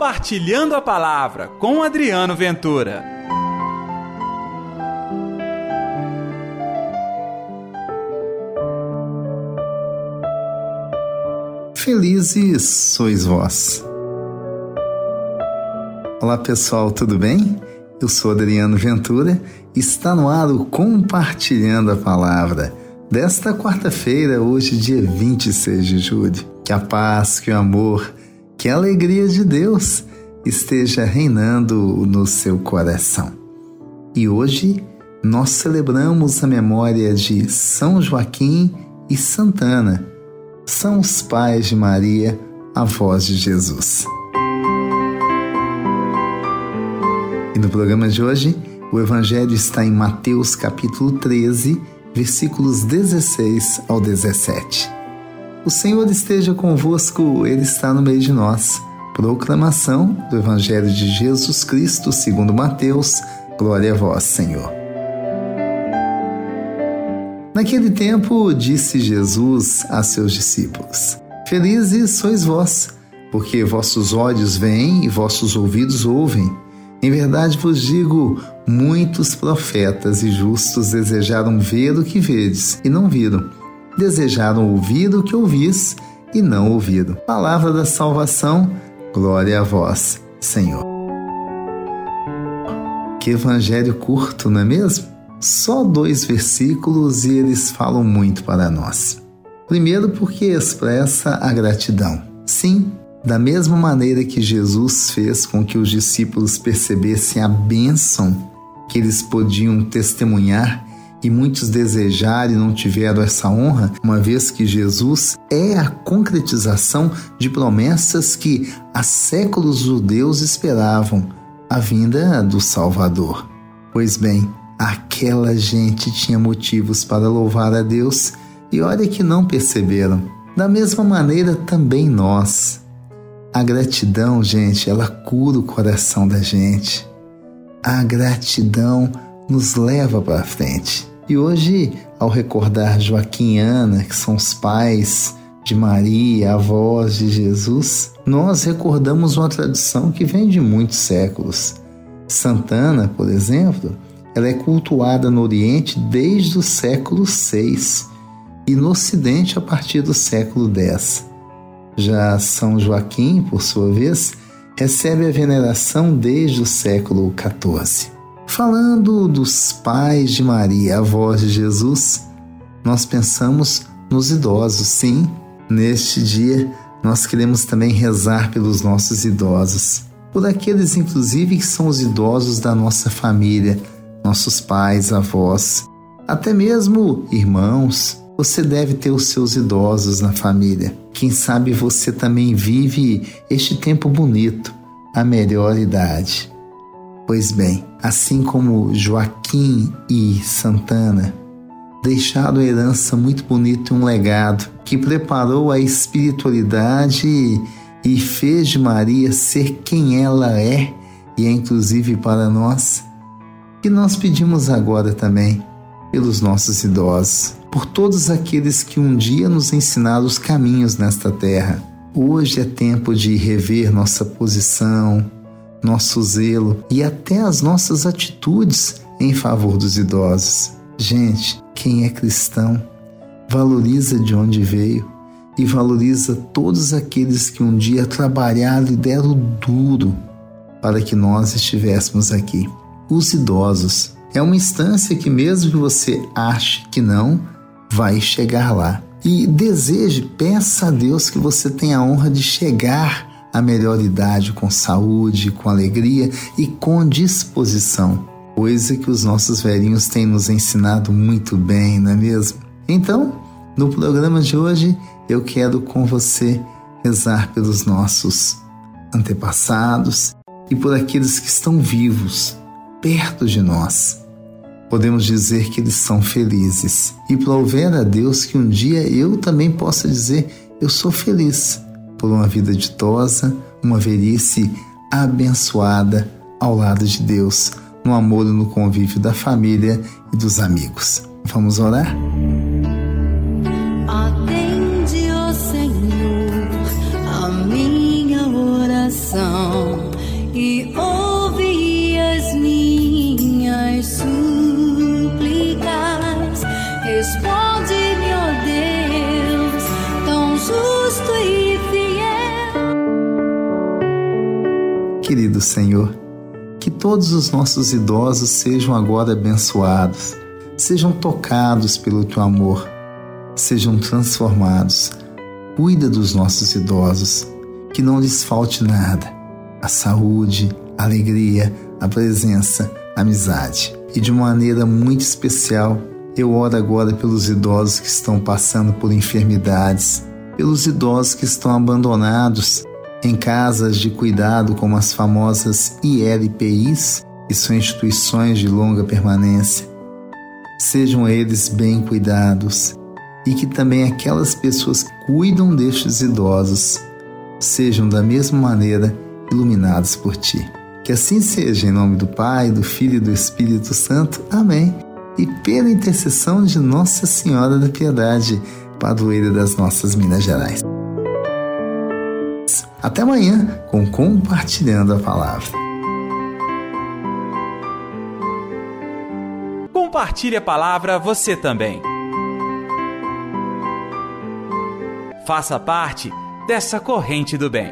Compartilhando a Palavra com Adriano Ventura. Felizes sois vós. Olá pessoal, tudo bem? Eu sou Adriano Ventura e está no ar o Compartilhando a Palavra desta quarta-feira, hoje, dia 26 de julho. Que a paz, que o amor, que a alegria de Deus esteja reinando no seu coração. E hoje nós celebramos a memória de São Joaquim e Santana. São os pais de Maria, avós de Jesus. E no programa de hoje, o Evangelho está em Mateus capítulo 13, versículos 16 ao 17. O Senhor esteja convosco, Ele está no meio de nós. Proclamação do Evangelho de Jesus Cristo segundo Mateus. Glória a vós, Senhor. Naquele tempo, disse Jesus a seus discípulos: Felizes sois vós, porque vossos olhos veem e vossos ouvidos ouvem. Em verdade vos digo: muitos profetas e justos desejaram ver o que vedes e não viram desejaram ouvir o que ouvis e não ouviram. Palavra da salvação, glória a vós, Senhor. Que evangelho curto, não é mesmo? Só dois versículos e eles falam muito para nós. Primeiro, porque expressa a gratidão. Sim, da mesma maneira que Jesus fez com que os discípulos percebessem a bênção que eles podiam testemunhar e muitos desejaram e não tiveram essa honra, uma vez que Jesus é a concretização de promessas que há séculos os judeus esperavam, a vinda do Salvador. Pois bem, aquela gente tinha motivos para louvar a Deus e olha que não perceberam. Da mesma maneira também nós. A gratidão, gente, ela cura o coração da gente. A gratidão nos leva para frente. E hoje, ao recordar Joaquim e Ana, que são os pais de Maria, avós de Jesus, nós recordamos uma tradição que vem de muitos séculos. Santana, por exemplo, ela é cultuada no Oriente desde o século VI e no Ocidente a partir do século X. Já São Joaquim, por sua vez, recebe a veneração desde o século XIV. Falando dos pais de Maria, avós de Jesus, nós pensamos nos idosos. Sim, neste dia nós queremos também rezar pelos nossos idosos, por aqueles inclusive que são os idosos da nossa família, nossos pais, avós, até mesmo irmãos. Você deve ter os seus idosos na família. Quem sabe você também vive este tempo bonito, a melhor idade. Pois bem, assim como Joaquim e Santana deixaram herança muito bonita e um legado que preparou a espiritualidade e fez de Maria ser quem ela é e é inclusive para nós, que nós pedimos agora também pelos nossos idosos, por todos aqueles que um dia nos ensinaram os caminhos nesta terra. Hoje é tempo de rever nossa posição, nosso zelo e até as nossas atitudes em favor dos idosos. Gente, quem é cristão valoriza de onde veio e valoriza todos aqueles que um dia trabalharam e deram duro para que nós estivéssemos aqui. Os idosos é uma instância que, mesmo que você ache que não, vai chegar lá. E deseje, peça a Deus que você tenha a honra de chegar a melhor idade com saúde, com alegria e com disposição, coisa que os nossos velhinhos têm nos ensinado muito bem, não é mesmo? Então, no programa de hoje, eu quero com você rezar pelos nossos antepassados e por aqueles que estão vivos, perto de nós. Podemos dizer que eles são felizes e prover a Deus que um dia eu também possa dizer: eu sou feliz por uma vida ditosa, uma velhice abençoada ao lado de Deus, no amor e no convívio da família e dos amigos. Vamos orar? Atende, querido Senhor, que todos os nossos idosos sejam agora abençoados, sejam tocados pelo teu amor, sejam transformados. Cuida dos nossos idosos, que não lhes falte nada: a saúde, a alegria, a presença, a amizade. E de maneira muito especial, eu oro agora pelos idosos que estão passando por enfermidades, pelos idosos que estão abandonados em casas de cuidado como as famosas ILPIs, que são instituições de longa permanência. Sejam eles bem cuidados e que também aquelas pessoas que cuidam destes idosos sejam da mesma maneira iluminados por ti. Que assim seja, em nome do Pai, do Filho e do Espírito Santo. Amém. E pela intercessão de Nossa Senhora da Piedade, padroeira das nossas Minas Gerais. Até amanhã com Compartilhando a Palavra. Compartilhe a palavra você também. Faça parte dessa corrente do bem.